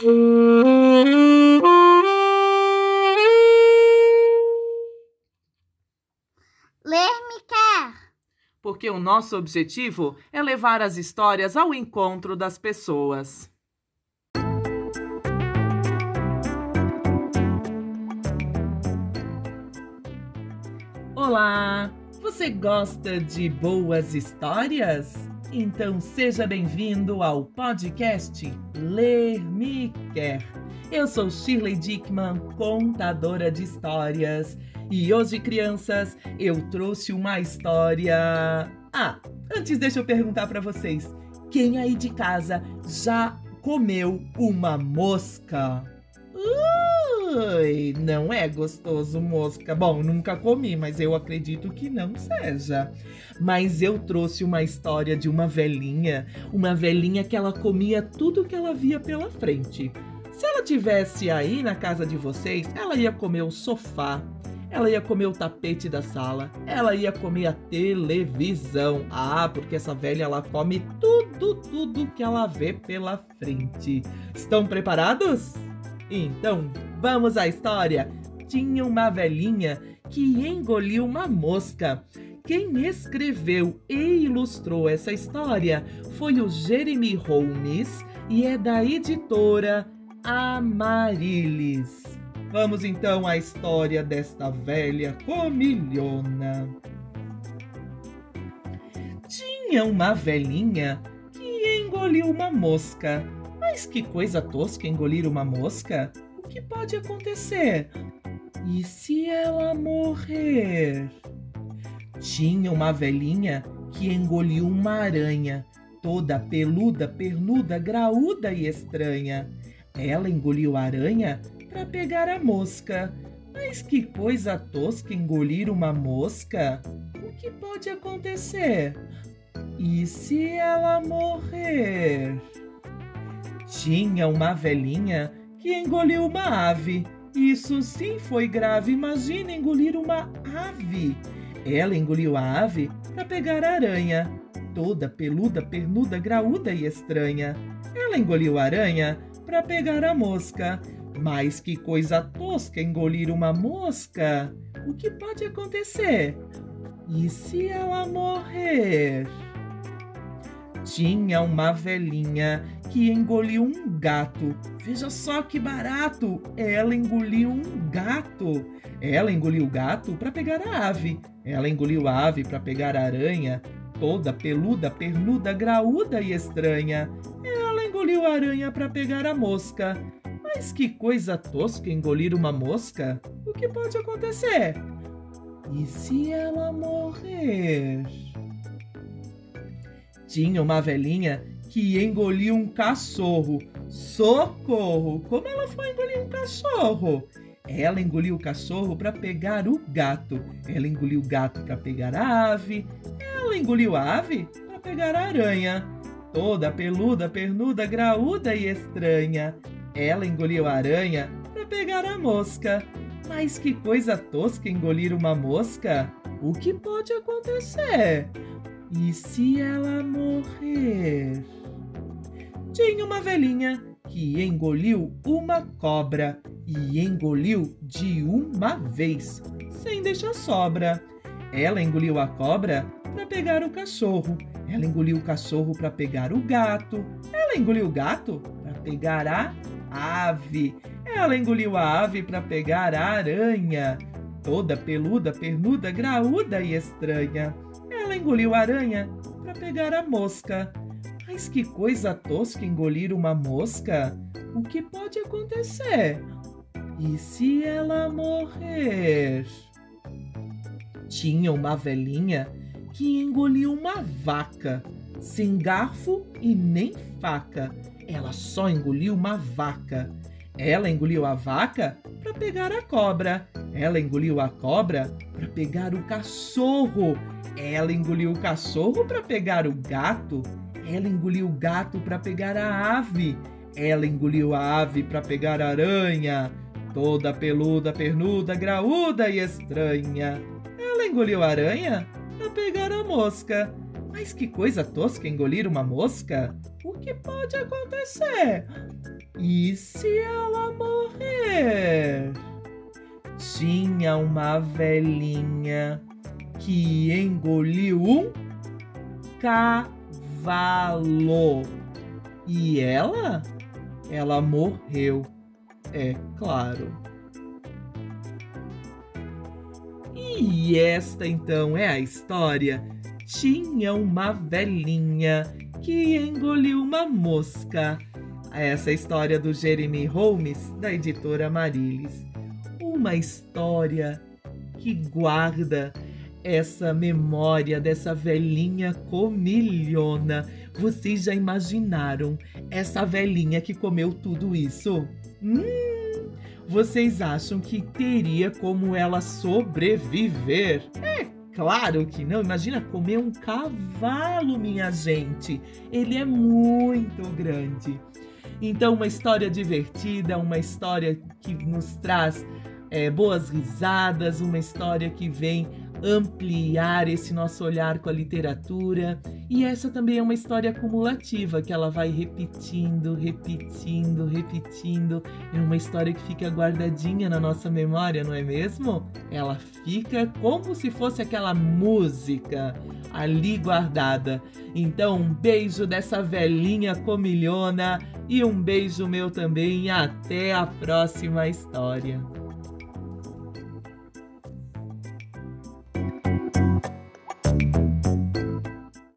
Ler me quer. Porque o nosso objetivo é levar as histórias ao encontro das pessoas. Olá! Você gosta de boas histórias? Então seja bem-vindo ao podcast Ler Me Quer. Eu sou Shirley Dickman, contadora de histórias, e hoje, crianças, eu trouxe uma história. Ah, antes deixa eu perguntar para vocês: quem aí de casa já comeu uma mosca? Ui, não é gostoso mosca. Bom, nunca comi, mas eu acredito que não seja. Mas eu trouxe uma história de uma velhinha, uma velhinha que ela comia tudo que ela via pela frente. Se ela tivesse aí na casa de vocês, ela ia comer o sofá, ela ia comer o tapete da sala, ela ia comer a televisão. Ah, porque essa velha ela come tudo, tudo que ela vê pela frente. Estão preparados? Então, vamos à história. Tinha uma velhinha que engoliu uma mosca. Quem escreveu e ilustrou essa história foi o Jeremy Holmes e é da editora Amarilis. Vamos então à história desta velha comilhona. Tinha uma velhinha que engoliu uma mosca. Mas que coisa tosca engolir uma mosca? Que pode acontecer? E se ela morrer? Tinha uma velhinha que engoliu uma aranha, toda peluda, pernuda, graúda e estranha. Ela engoliu a aranha para pegar a mosca. Mas que coisa tosca engolir uma mosca! O que pode acontecer? E se ela morrer? Tinha uma velhinha que engoliu uma ave. Isso sim foi grave. Imagina engolir uma ave. Ela engoliu a ave para pegar a aranha, toda peluda, pernuda, graúda e estranha. Ela engoliu a aranha para pegar a mosca. Mas que coisa tosca engolir uma mosca! O que pode acontecer? E se ela morrer? Tinha uma velhinha que engoliu um gato. Veja só que barato! Ela engoliu um gato. Ela engoliu o gato para pegar a ave. Ela engoliu a ave para pegar a aranha, toda peluda, pernuda, graúda e estranha engoliu a aranha para pegar a mosca. Mas que coisa tosca engolir uma mosca! O que pode acontecer? E se ela morrer? Tinha uma velhinha que engoliu um cachorro. Socorro! Como ela foi engolir um cachorro? Ela engoliu o cachorro para pegar o gato. Ela engoliu o gato para pegar a ave. Ela engoliu a ave para pegar a aranha toda peluda, pernuda, graúda e estranha. Ela engoliu a aranha para pegar a mosca. Mas que coisa tosca engolir uma mosca! O que pode acontecer? E se ela morrer? Tinha uma velhinha que engoliu uma cobra e engoliu de uma vez, sem deixar sobra. Ela engoliu a cobra para pegar o cachorro ela engoliu o cachorro para pegar o gato. Ela engoliu o gato para pegar a ave. Ela engoliu a ave para pegar a aranha. Toda peluda, pernuda, graúda e estranha. Ela engoliu a aranha para pegar a mosca. Mas que coisa tosca engolir uma mosca! O que pode acontecer? E se ela morrer? Tinha uma velhinha que engoliu uma vaca, sem garfo e nem faca. Ela só engoliu uma vaca. Ela engoliu a vaca para pegar a cobra. Ela engoliu a cobra para pegar o cachorro. Ela engoliu o cachorro para pegar o gato. Ela engoliu o gato para pegar a ave. Ela engoliu a ave para pegar a aranha, toda peluda, pernuda, graúda e estranha. Ela engoliu a aranha para pegar a mosca. Mas que coisa tosca engolir uma mosca! O que pode acontecer? E se ela Tinha uma velhinha que engoliu um cavalo. E ela? Ela morreu, é claro. E esta então é a história. Tinha uma velhinha que engoliu uma mosca. Essa é a história do Jeremy Holmes, da editora Marilis. Uma história que guarda essa memória dessa velhinha comilhona. Vocês já imaginaram essa velhinha que comeu tudo isso? Hum, vocês acham que teria como ela sobreviver? É claro que não. Imagina comer um cavalo, minha gente. Ele é muito grande. Então, uma história divertida, uma história que nos traz é, boas risadas, uma história que vem ampliar esse nosso olhar com a literatura. E essa também é uma história acumulativa que ela vai repetindo, repetindo, repetindo. É uma história que fica guardadinha na nossa memória, não é mesmo? Ela fica como se fosse aquela música ali guardada. Então, um beijo dessa velhinha comilhona e um beijo meu também. Até a próxima história.